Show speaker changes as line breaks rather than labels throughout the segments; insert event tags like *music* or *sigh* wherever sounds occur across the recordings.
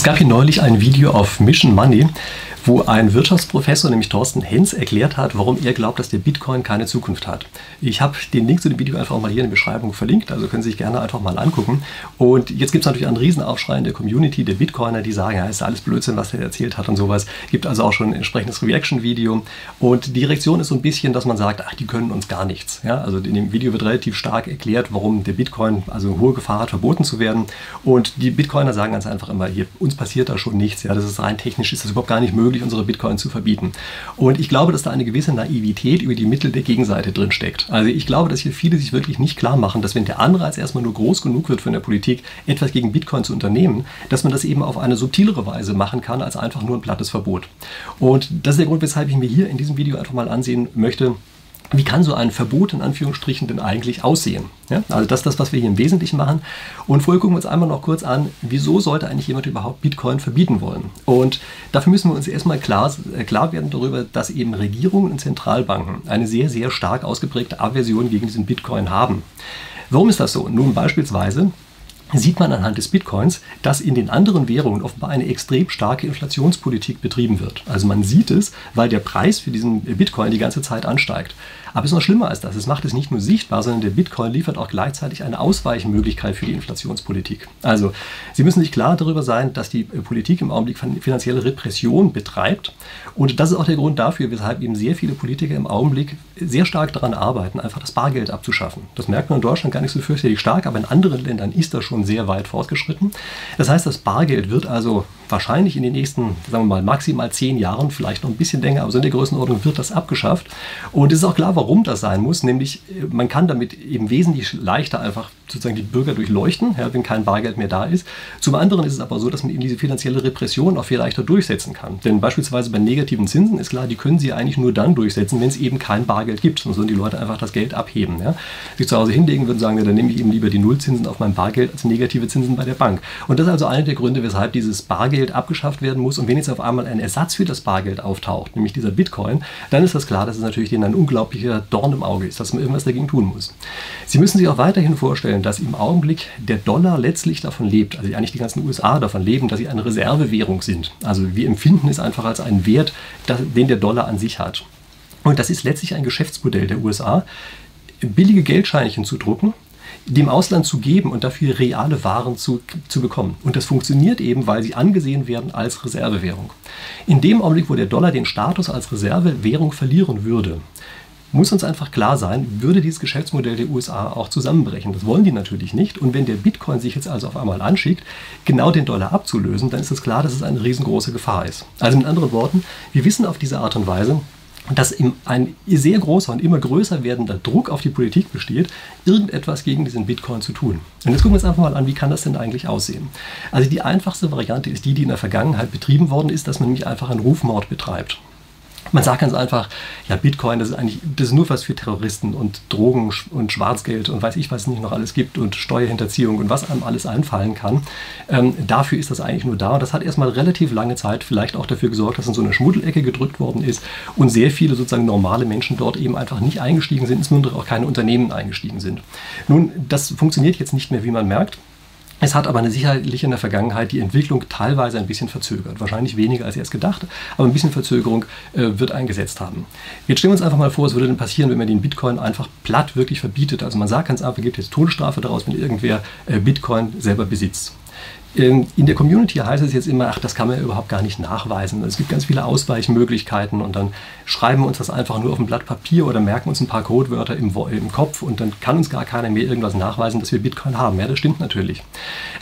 Es gab hier neulich ein Video auf Mission Money, wo ein Wirtschaftsprofessor, nämlich Thorsten Hens, erklärt hat, warum er glaubt, dass der Bitcoin keine Zukunft hat. Ich habe den Link zu dem Video einfach mal hier in der Beschreibung verlinkt, also können Sie sich gerne einfach mal angucken. Und jetzt gibt es natürlich einen Riesenaufschrei in der Community der Bitcoiner, die sagen, ja, ist alles Blödsinn, was er erzählt hat und sowas. Gibt also auch schon ein entsprechendes Reaction-Video. Und die Reaktion ist so ein bisschen, dass man sagt, ach, die können uns gar nichts. Ja, also in dem Video wird relativ stark erklärt, warum der Bitcoin also hohe Gefahr hat, verboten zu werden. Und die Bitcoiner sagen ganz einfach immer, hier, uns passiert da schon nichts. Ja, das ist rein technisch, ist das überhaupt gar nicht möglich, unsere Bitcoin zu verbieten. Und ich glaube, dass da eine gewisse Naivität über die Mittel der Gegenseite drin steckt. Also ich glaube, dass hier viele sich wirklich nicht klar machen, dass wenn der Anreiz erstmal nur groß genug wird von der Politik, etwas gegen Bitcoin zu unternehmen, dass man das eben auf eine subtilere Weise machen kann, als einfach nur ein plattes Verbot. Und das ist der Grund, weshalb ich mir hier in diesem Video einfach mal ansehen möchte, wie kann so ein Verbot in Anführungsstrichen denn eigentlich aussehen? Ja, also das ist das, was wir hier im Wesentlichen machen. Und vorher gucken wir uns einmal noch kurz an, wieso sollte eigentlich jemand überhaupt Bitcoin verbieten wollen? Und dafür müssen wir uns erstmal klar, äh, klar werden darüber, dass eben Regierungen und Zentralbanken eine sehr, sehr stark ausgeprägte Aversion gegen diesen Bitcoin haben. Warum ist das so? Nun beispielsweise sieht man anhand des Bitcoins, dass in den anderen Währungen offenbar eine extrem starke Inflationspolitik betrieben wird. Also man sieht es, weil der Preis für diesen Bitcoin die ganze Zeit ansteigt. Aber es ist noch schlimmer als das. Es macht es nicht nur sichtbar, sondern der Bitcoin liefert auch gleichzeitig eine Ausweichmöglichkeit für die Inflationspolitik. Also Sie müssen sich klar darüber sein, dass die Politik im Augenblick finanzielle Repression betreibt. Und das ist auch der Grund dafür, weshalb eben sehr viele Politiker im Augenblick sehr stark daran arbeiten, einfach das Bargeld abzuschaffen. Das merkt man in Deutschland gar nicht so fürchterlich stark, aber in anderen Ländern ist das schon sehr weit fortgeschritten. Das heißt, das Bargeld wird also wahrscheinlich in den nächsten, sagen wir mal, maximal zehn Jahren, vielleicht noch ein bisschen länger, aber so in der Größenordnung wird das abgeschafft. Und es ist auch klar, warum das sein muss, nämlich äh, man kann damit eben wesentlich leichter einfach sozusagen die Bürger durchleuchten, ja, wenn kein Bargeld mehr da ist. Zum anderen ist es aber so, dass man eben diese finanzielle Repression auch viel leichter durchsetzen kann. Denn beispielsweise bei negativen Zinsen ist klar, die können Sie eigentlich nur dann durchsetzen, wenn es eben kein Bargeld gibt. Sonst würden die Leute einfach das Geld abheben. Ja. Sich zu Hause hinlegen würden sagen, ja, dann nehme ich eben lieber die Nullzinsen auf mein Bargeld als negative Zinsen bei der Bank. Und das ist also einer der Gründe, weshalb dieses Bargeld abgeschafft werden muss. Und wenn jetzt auf einmal ein Ersatz für das Bargeld auftaucht, nämlich dieser Bitcoin, dann ist das klar, dass es natürlich denen ein unglaublicher Dorn im Auge ist, dass man irgendwas dagegen tun muss. Sie müssen sich auch weiterhin vorstellen, dass im Augenblick der Dollar letztlich davon lebt, also eigentlich die ganzen USA davon leben, dass sie eine Reservewährung sind. Also wir empfinden es einfach als einen Wert, den der Dollar an sich hat. Und das ist letztlich ein Geschäftsmodell der USA, billige Geldscheinchen zu drucken, dem Ausland zu geben und dafür reale Waren zu, zu bekommen. Und das funktioniert eben, weil sie angesehen werden als Reservewährung. In dem Augenblick, wo der Dollar den Status als Reservewährung verlieren würde, muss uns einfach klar sein, würde dieses Geschäftsmodell der USA auch zusammenbrechen. Das wollen die natürlich nicht. Und wenn der Bitcoin sich jetzt also auf einmal anschickt, genau den Dollar abzulösen, dann ist es klar, dass es eine riesengroße Gefahr ist. Also mit anderen Worten, wir wissen auf diese Art und Weise, dass ein sehr großer und immer größer werdender Druck auf die Politik besteht, irgendetwas gegen diesen Bitcoin zu tun. Und jetzt gucken wir uns einfach mal an, wie kann das denn eigentlich aussehen? Also die einfachste Variante ist die, die in der Vergangenheit betrieben worden ist, dass man nämlich einfach einen Rufmord betreibt. Man sagt ganz einfach, ja, Bitcoin, das ist eigentlich das ist nur was für Terroristen und Drogen und Schwarzgeld und weiß ich, was es nicht noch alles gibt und Steuerhinterziehung und was einem alles einfallen kann. Ähm, dafür ist das eigentlich nur da. Und das hat erstmal relativ lange Zeit vielleicht auch dafür gesorgt, dass in so eine Schmuddelecke gedrückt worden ist und sehr viele sozusagen normale Menschen dort eben einfach nicht eingestiegen sind, insbesondere auch keine Unternehmen eingestiegen sind. Nun, das funktioniert jetzt nicht mehr, wie man merkt. Es hat aber sicherlich in der Vergangenheit die Entwicklung teilweise ein bisschen verzögert. Wahrscheinlich weniger als erst gedacht, aber ein bisschen Verzögerung äh, wird eingesetzt haben. Jetzt stellen wir uns einfach mal vor, was würde denn passieren, wenn man den Bitcoin einfach platt wirklich verbietet. Also man sagt ganz einfach, gibt jetzt Todesstrafe daraus, wenn irgendwer äh, Bitcoin selber besitzt. Ähm, in der Community heißt es jetzt immer, ach, das kann man überhaupt gar nicht nachweisen. Es gibt ganz viele Ausweichmöglichkeiten und dann schreiben wir uns das einfach nur auf ein Blatt Papier oder merken uns ein paar Codewörter im, im Kopf und dann kann uns gar keiner mehr irgendwas nachweisen, dass wir Bitcoin haben. Ja, das stimmt natürlich.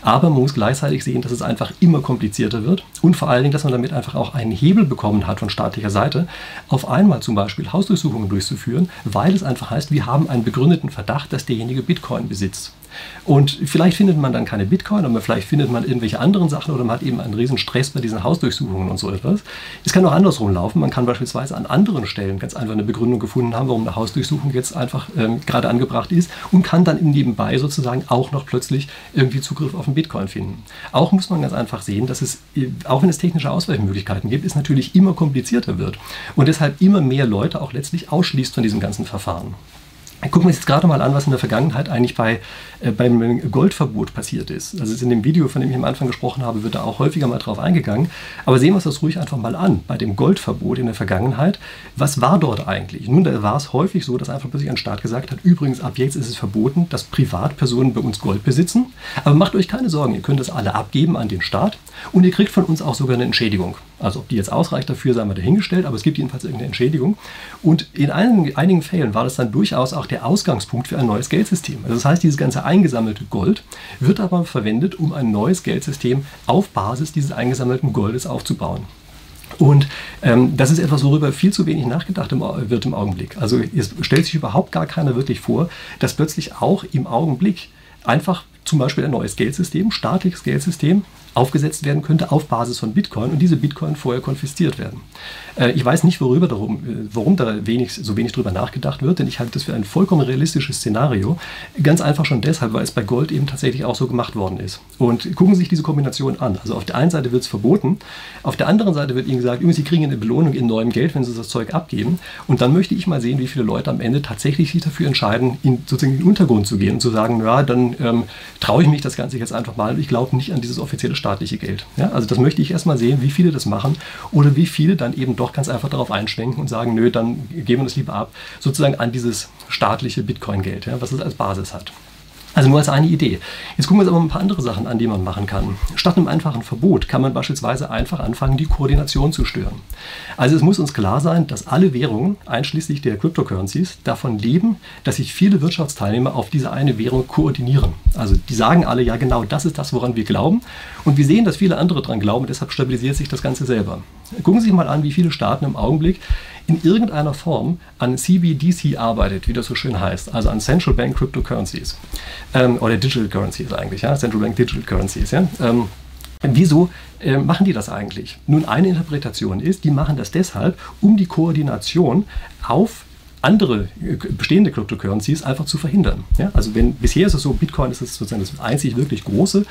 Aber man muss gleichzeitig sehen, dass es einfach immer komplizierter wird und vor allen Dingen, dass man damit einfach auch einen Hebel bekommen hat von staatlicher Seite, auf einmal zum Beispiel Hausdurchsuchungen durchzuführen, weil es einfach heißt, wir haben einen begründeten Verdacht, dass derjenige Bitcoin besitzt. Und vielleicht findet man dann keine Bitcoin, aber vielleicht findet man irgendwelche anderen Sachen oder man hat eben einen riesen Stress bei diesen Hausdurchsuchungen und so etwas. Es kann auch andersrum laufen. Man kann beispielsweise an anderen Stellen ganz einfach eine Begründung gefunden haben, warum eine Hausdurchsuchung jetzt einfach ähm, gerade angebracht ist und kann dann nebenbei sozusagen auch noch plötzlich irgendwie Zugriff auf den Bitcoin finden. Auch muss man ganz einfach sehen, dass es, äh, auch wenn es technische Ausweichmöglichkeiten gibt, es natürlich immer komplizierter wird und deshalb immer mehr Leute auch letztlich ausschließt von diesem ganzen Verfahren. Gucken wir uns jetzt gerade mal an, was in der Vergangenheit eigentlich bei, äh, beim Goldverbot passiert ist. Also in dem Video, von dem ich am Anfang gesprochen habe, wird da auch häufiger mal drauf eingegangen. Aber sehen wir uns das ruhig einfach mal an. Bei dem Goldverbot in der Vergangenheit, was war dort eigentlich? Nun, da war es häufig so, dass einfach plötzlich ein Staat gesagt hat, übrigens ab jetzt ist es verboten, dass Privatpersonen bei uns Gold besitzen. Aber macht euch keine Sorgen, ihr könnt das alle abgeben an den Staat und ihr kriegt von uns auch sogar eine Entschädigung. Also ob die jetzt ausreicht dafür, sei mal dahingestellt, aber es gibt jedenfalls irgendeine Entschädigung. Und in einigen, einigen Fällen war das dann durchaus auch der Ausgangspunkt für ein neues Geldsystem. Also das heißt, dieses ganze eingesammelte Gold wird aber verwendet, um ein neues Geldsystem auf Basis dieses eingesammelten Goldes aufzubauen. Und ähm, das ist etwas, worüber viel zu wenig nachgedacht wird im Augenblick. Also es stellt sich überhaupt gar keiner wirklich vor, dass plötzlich auch im Augenblick einfach zum Beispiel ein neues Geldsystem, staatliches Geldsystem, aufgesetzt werden könnte auf Basis von Bitcoin und diese Bitcoin vorher konfisziert werden. Äh, ich weiß nicht, worüber darum, äh, warum da wenig, so wenig drüber nachgedacht wird, denn ich halte das für ein vollkommen realistisches Szenario. Ganz einfach schon deshalb, weil es bei Gold eben tatsächlich auch so gemacht worden ist. Und gucken Sie sich diese Kombination an. Also auf der einen Seite wird es verboten, auf der anderen Seite wird Ihnen gesagt, übrigens, Sie kriegen eine Belohnung in neuem Geld, wenn Sie das Zeug abgeben. Und dann möchte ich mal sehen, wie viele Leute am Ende tatsächlich sich dafür entscheiden, in, sozusagen in den Untergrund zu gehen und zu sagen, ja, dann ähm, traue ich mich das Ganze jetzt einfach mal. Ich glaube nicht an dieses offizielle staatliche Geld. Ja, also das möchte ich erstmal sehen, wie viele das machen oder wie viele dann eben doch ganz einfach darauf einschwenken und sagen, nö, dann geben wir das lieber ab, sozusagen an dieses staatliche Bitcoin-Geld, ja, was es als Basis hat. Also nur als eine Idee. Jetzt gucken wir uns aber ein paar andere Sachen an, die man machen kann. Statt einem einfachen Verbot kann man beispielsweise einfach anfangen, die Koordination zu stören. Also es muss uns klar sein, dass alle Währungen, einschließlich der Cryptocurrencies, davon leben, dass sich viele Wirtschaftsteilnehmer auf diese eine Währung koordinieren. Also die sagen alle, ja genau, das ist das, woran wir glauben. Und wir sehen, dass viele andere daran glauben, deshalb stabilisiert sich das Ganze selber. Gucken Sie sich mal an, wie viele Staaten im Augenblick in irgendeiner Form an CBDC arbeitet, wie das so schön heißt, also an Central Bank Cryptocurrencies. Ähm, oder Digital Currencies eigentlich, ja? Central Bank Digital Currencies. Ja? Ähm, Wieso äh, machen die das eigentlich? Nun, eine Interpretation ist, die machen das deshalb, um die Koordination auf andere äh, bestehende Cryptocurrencies einfach zu verhindern. Ja? Also wenn bisher ist es so, Bitcoin ist sozusagen das einzig wirklich große,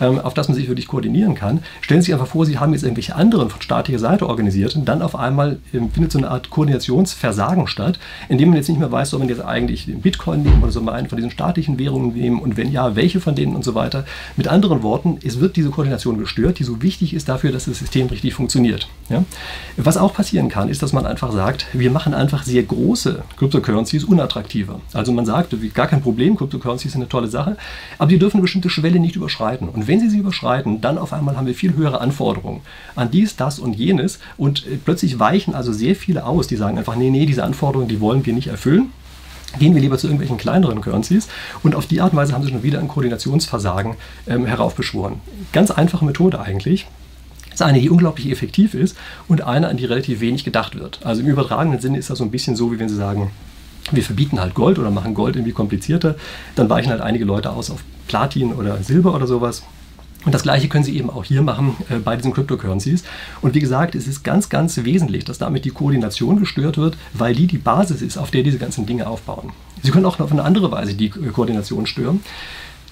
ähm, auf das man sich wirklich koordinieren kann. Stellen Sie sich einfach vor, Sie haben jetzt irgendwelche anderen von staatlicher Seite organisiert und dann auf einmal ähm, findet so eine Art Koordinationsversagen statt, indem man jetzt nicht mehr weiß, soll man jetzt eigentlich den Bitcoin nehmen oder soll man einen von diesen staatlichen Währungen nehmen und wenn ja, welche von denen und so weiter. Mit anderen Worten, es wird diese Koordination gestört, die so wichtig ist dafür, dass das System richtig funktioniert. Ja? Was auch passieren kann, ist, dass man einfach sagt, wir machen einfach sehr große Cryptocurrencies unattraktiver. Also man sagt, gar kein Problem, Cryptocurrencies sind eine tolle Sache, aber die dürfen eine bestimmte Schwelle nicht überschreiten. Und wenn sie sie überschreiten, dann auf einmal haben wir viel höhere Anforderungen an dies, das und jenes und äh, plötzlich weichen also sehr viele aus, die sagen einfach, nee, nee, diese Anforderungen, die wollen wir nicht erfüllen gehen wir lieber zu irgendwelchen kleineren Currencies und auf die Art und Weise haben sie schon wieder ein Koordinationsversagen ähm, heraufbeschworen. Ganz einfache Methode eigentlich. Das ist eine, die unglaublich effektiv ist und eine, an die relativ wenig gedacht wird. Also im übertragenen Sinne ist das so ein bisschen so, wie wenn Sie sagen, wir verbieten halt Gold oder machen Gold irgendwie komplizierter, dann weichen halt einige Leute aus auf Platin oder Silber oder sowas. Und das gleiche können Sie eben auch hier machen äh, bei diesen Cryptocurrencies. Und wie gesagt, es ist ganz, ganz wesentlich, dass damit die Koordination gestört wird, weil die die Basis ist, auf der diese ganzen Dinge aufbauen. Sie können auch auf eine andere Weise die Koordination stören.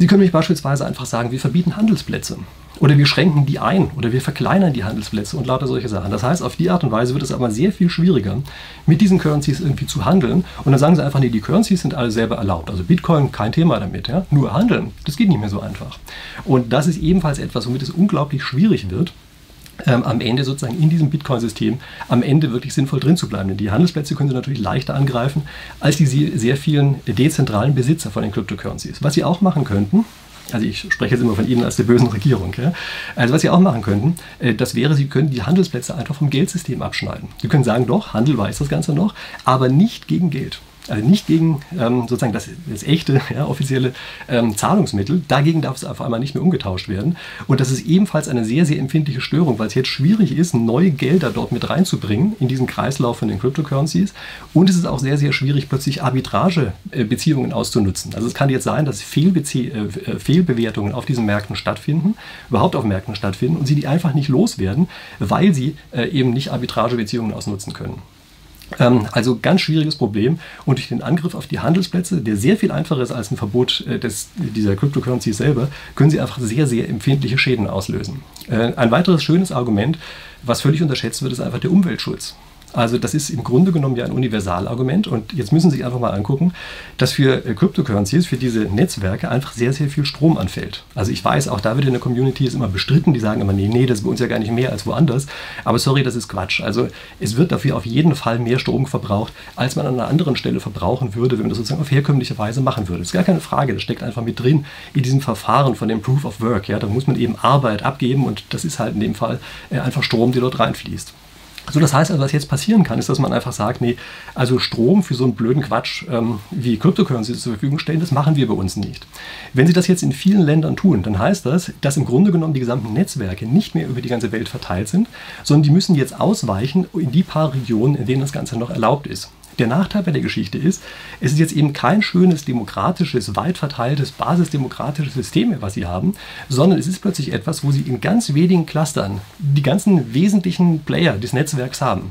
Sie können mich beispielsweise einfach sagen, wir verbieten Handelsplätze oder wir schränken die ein oder wir verkleinern die Handelsplätze und lauter solche Sachen. Das heißt, auf die Art und Weise wird es aber sehr viel schwieriger, mit diesen Currencies irgendwie zu handeln. Und dann sagen sie einfach, nee, die Currencies sind alle selber erlaubt. Also Bitcoin, kein Thema damit. Ja? Nur handeln, das geht nicht mehr so einfach. Und das ist ebenfalls etwas, womit es unglaublich schwierig wird, ähm, am Ende sozusagen in diesem Bitcoin-System am Ende wirklich sinnvoll drin zu bleiben. Denn die Handelsplätze können Sie natürlich leichter angreifen als die sehr vielen dezentralen Besitzer von den Cryptocurrencies. Was Sie auch machen könnten, also ich spreche jetzt immer von Ihnen als der bösen Regierung. Ja? Also was Sie auch machen könnten, äh, das wäre, Sie können die Handelsplätze einfach vom Geldsystem abschneiden. Sie können sagen, doch, Handel weiß das Ganze noch, aber nicht gegen Geld. Also nicht gegen ähm, sozusagen das, das echte, *laughs* ja, offizielle ähm, Zahlungsmittel. Dagegen darf es auf einmal nicht mehr umgetauscht werden. Und das ist ebenfalls eine sehr, sehr empfindliche Störung, weil es jetzt schwierig ist, neue Gelder dort mit reinzubringen in diesen Kreislauf von den Cryptocurrencies. Und es ist auch sehr, sehr schwierig, plötzlich Arbitragebeziehungen auszunutzen. Also es kann jetzt sein, dass Fehlbezie äh, Fehlbewertungen auf diesen Märkten stattfinden, überhaupt auf Märkten stattfinden und sie die einfach nicht loswerden, weil sie äh, eben nicht Arbitragebeziehungen ausnutzen können. Ähm, also ganz schwieriges Problem. Und durch den Angriff auf die Handelsplätze, der sehr viel einfacher ist als ein Verbot äh, des, dieser Cryptocurrency selber, können sie einfach sehr, sehr empfindliche Schäden auslösen. Äh, ein weiteres schönes Argument, was völlig unterschätzt wird, ist einfach der Umweltschutz. Also das ist im Grunde genommen ja ein Universalargument und jetzt müssen Sie sich einfach mal angucken, dass für äh, Cryptocurrencies, für diese Netzwerke einfach sehr, sehr viel Strom anfällt. Also ich weiß, auch da wird in der Community ist immer bestritten, die sagen immer, nee, nee, das ist bei uns ja gar nicht mehr als woanders. Aber sorry, das ist Quatsch. Also es wird dafür auf jeden Fall mehr Strom verbraucht, als man an einer anderen Stelle verbrauchen würde, wenn man das sozusagen auf herkömmliche Weise machen würde. Das ist gar keine Frage, das steckt einfach mit drin in diesem Verfahren von dem Proof of Work. Ja, da muss man eben Arbeit abgeben und das ist halt in dem Fall äh, einfach Strom, der dort reinfließt. So, das heißt also, was jetzt passieren kann, ist, dass man einfach sagt, nee, also Strom für so einen blöden Quatsch ähm, wie Cryptocurrency zur Verfügung stellen, das machen wir bei uns nicht. Wenn Sie das jetzt in vielen Ländern tun, dann heißt das, dass im Grunde genommen die gesamten Netzwerke nicht mehr über die ganze Welt verteilt sind, sondern die müssen jetzt ausweichen in die paar Regionen, in denen das Ganze noch erlaubt ist. Der Nachteil bei der Geschichte ist, es ist jetzt eben kein schönes, demokratisches, weit verteiltes, basisdemokratisches System mehr, was sie haben, sondern es ist plötzlich etwas, wo sie in ganz wenigen Clustern die ganzen wesentlichen Player des Netzwerks haben.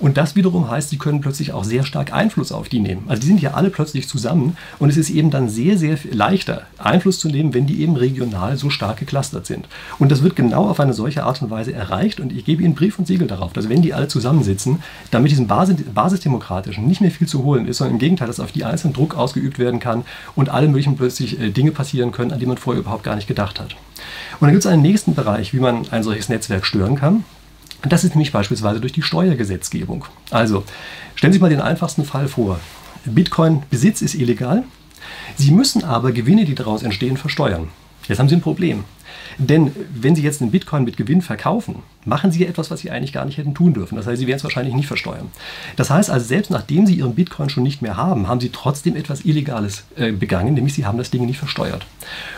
Und das wiederum heißt, sie können plötzlich auch sehr stark Einfluss auf die nehmen. Also die sind ja alle plötzlich zusammen und es ist eben dann sehr, sehr leichter, Einfluss zu nehmen, wenn die eben regional so stark geclustert sind. Und das wird genau auf eine solche Art und Weise erreicht und ich gebe Ihnen Brief und Siegel darauf, dass wenn die alle zusammensitzen, damit diesem Basis basisdemokratischen nicht mehr viel zu holen ist, sondern im Gegenteil, dass auf die einzelnen Druck ausgeübt werden kann und alle möglichen plötzlich äh, Dinge passieren können, an die man vorher überhaupt gar nicht gedacht hat. Und dann gibt es einen nächsten Bereich, wie man ein solches Netzwerk stören kann. Das ist nämlich beispielsweise durch die Steuergesetzgebung. Also stellen Sie sich mal den einfachsten Fall vor. Bitcoin-Besitz ist illegal. Sie müssen aber Gewinne, die daraus entstehen, versteuern. Jetzt haben Sie ein Problem. Denn wenn Sie jetzt einen Bitcoin mit Gewinn verkaufen, machen Sie etwas, was Sie eigentlich gar nicht hätten tun dürfen. Das heißt, Sie werden es wahrscheinlich nicht versteuern. Das heißt also, selbst nachdem Sie Ihren Bitcoin schon nicht mehr haben, haben Sie trotzdem etwas Illegales äh, begangen, nämlich Sie haben das Ding nicht versteuert.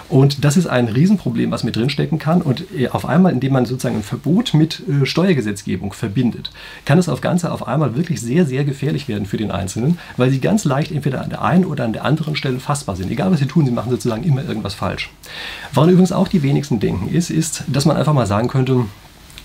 Und das ist ein Riesenproblem, was mit drinstecken kann. Und äh, auf einmal, indem man sozusagen ein Verbot mit äh, Steuergesetzgebung verbindet, kann das auf Ganze auf einmal wirklich sehr, sehr gefährlich werden für den Einzelnen, weil Sie ganz leicht entweder an der einen oder an der anderen Stelle fassbar sind. Egal was Sie tun, Sie machen sozusagen immer irgendwas falsch. Woran übrigens auch die wenigsten denken ist, ist, dass man einfach mal sagen könnte,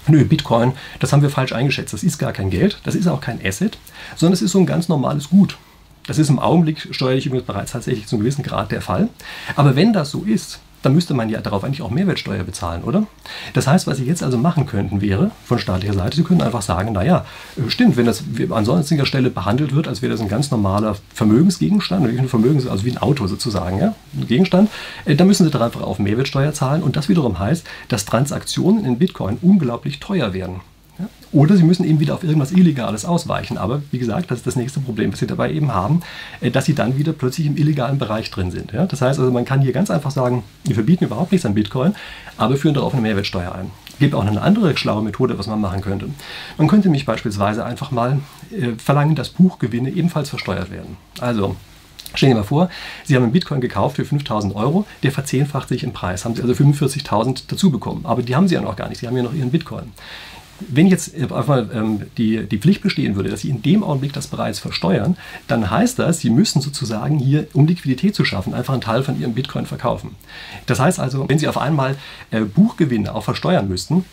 Nö, Bitcoin, das haben wir falsch eingeschätzt. Das ist gar kein Geld, das ist auch kein Asset, sondern es ist so ein ganz normales Gut. Das ist im Augenblick steuerlich übrigens bereits tatsächlich zu einem gewissen Grad der Fall. Aber wenn das so ist, dann müsste man ja darauf eigentlich auch Mehrwertsteuer bezahlen, oder? Das heißt, was Sie jetzt also machen könnten, wäre von staatlicher Seite, Sie könnten einfach sagen, naja, äh, stimmt, wenn das an sonstiger Stelle behandelt wird, als wäre das ein ganz normaler Vermögensgegenstand, ein Vermögens, also wie ein Auto sozusagen, ja, ein Gegenstand, äh, dann müssen Sie da einfach auf Mehrwertsteuer zahlen und das wiederum heißt, dass Transaktionen in Bitcoin unglaublich teuer werden. Oder sie müssen eben wieder auf irgendwas Illegales ausweichen. Aber wie gesagt, das ist das nächste Problem, was sie dabei eben haben, äh, dass sie dann wieder plötzlich im illegalen Bereich drin sind. Das heißt also, man kann hier ganz einfach sagen, wir verbieten überhaupt nichts an Bitcoin, aber führen darauf eine Mehrwertsteuer ein. Es gibt auch eine andere schlaue Methode, was man machen könnte. Man könnte mich beispielsweise einfach mal äh, verlangen, dass Buchgewinne ebenfalls versteuert werden. Also Stellen Sie mal vor, Sie haben einen Bitcoin gekauft für 5000 Euro, der verzehnfacht sich im Preis, haben Sie also 45.000 dazu bekommen. Aber die haben Sie ja noch gar nicht, Sie haben ja noch Ihren Bitcoin. Wenn jetzt einfach ähm, die, die Pflicht bestehen würde, dass Sie in dem Augenblick das bereits versteuern, dann heißt das, Sie müssen sozusagen hier, um Liquidität zu schaffen, einfach einen Teil von Ihrem Bitcoin verkaufen. Das heißt also, wenn Sie auf einmal äh, Buchgewinne auch versteuern müssten,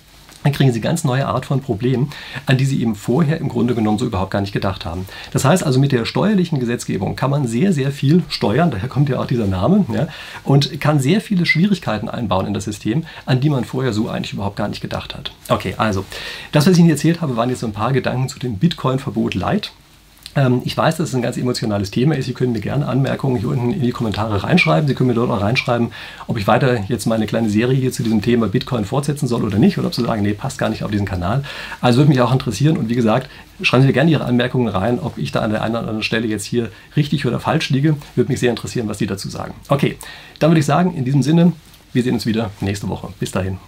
dann kriegen sie ganz neue Art von Problemen, an die sie eben vorher im Grunde genommen so überhaupt gar nicht gedacht haben. Das heißt also, mit der steuerlichen Gesetzgebung kann man sehr, sehr viel steuern, daher kommt ja auch dieser Name, ja, und kann sehr viele Schwierigkeiten einbauen in das System, an die man vorher so eigentlich überhaupt gar nicht gedacht hat. Okay, also, das, was ich Ihnen erzählt habe, waren jetzt so ein paar Gedanken zu dem Bitcoin-Verbot Light. Ähm, ich weiß, dass es ein ganz emotionales Thema ist. Sie können mir gerne Anmerkungen hier unten in die Kommentare reinschreiben. Sie können mir dort auch reinschreiben, ob ich weiter jetzt meine kleine Serie hier zu diesem Thema Bitcoin fortsetzen soll oder nicht. Oder ob Sie sagen, nee, passt gar nicht auf diesen Kanal. Also würde mich auch interessieren. Und wie gesagt, schreiben Sie mir gerne Ihre Anmerkungen rein, ob ich da an der einen oder anderen Stelle jetzt hier richtig oder falsch liege. Würde mich sehr interessieren, was Sie dazu sagen. Okay, dann würde ich sagen, in diesem Sinne, wir sehen uns wieder nächste Woche. Bis dahin.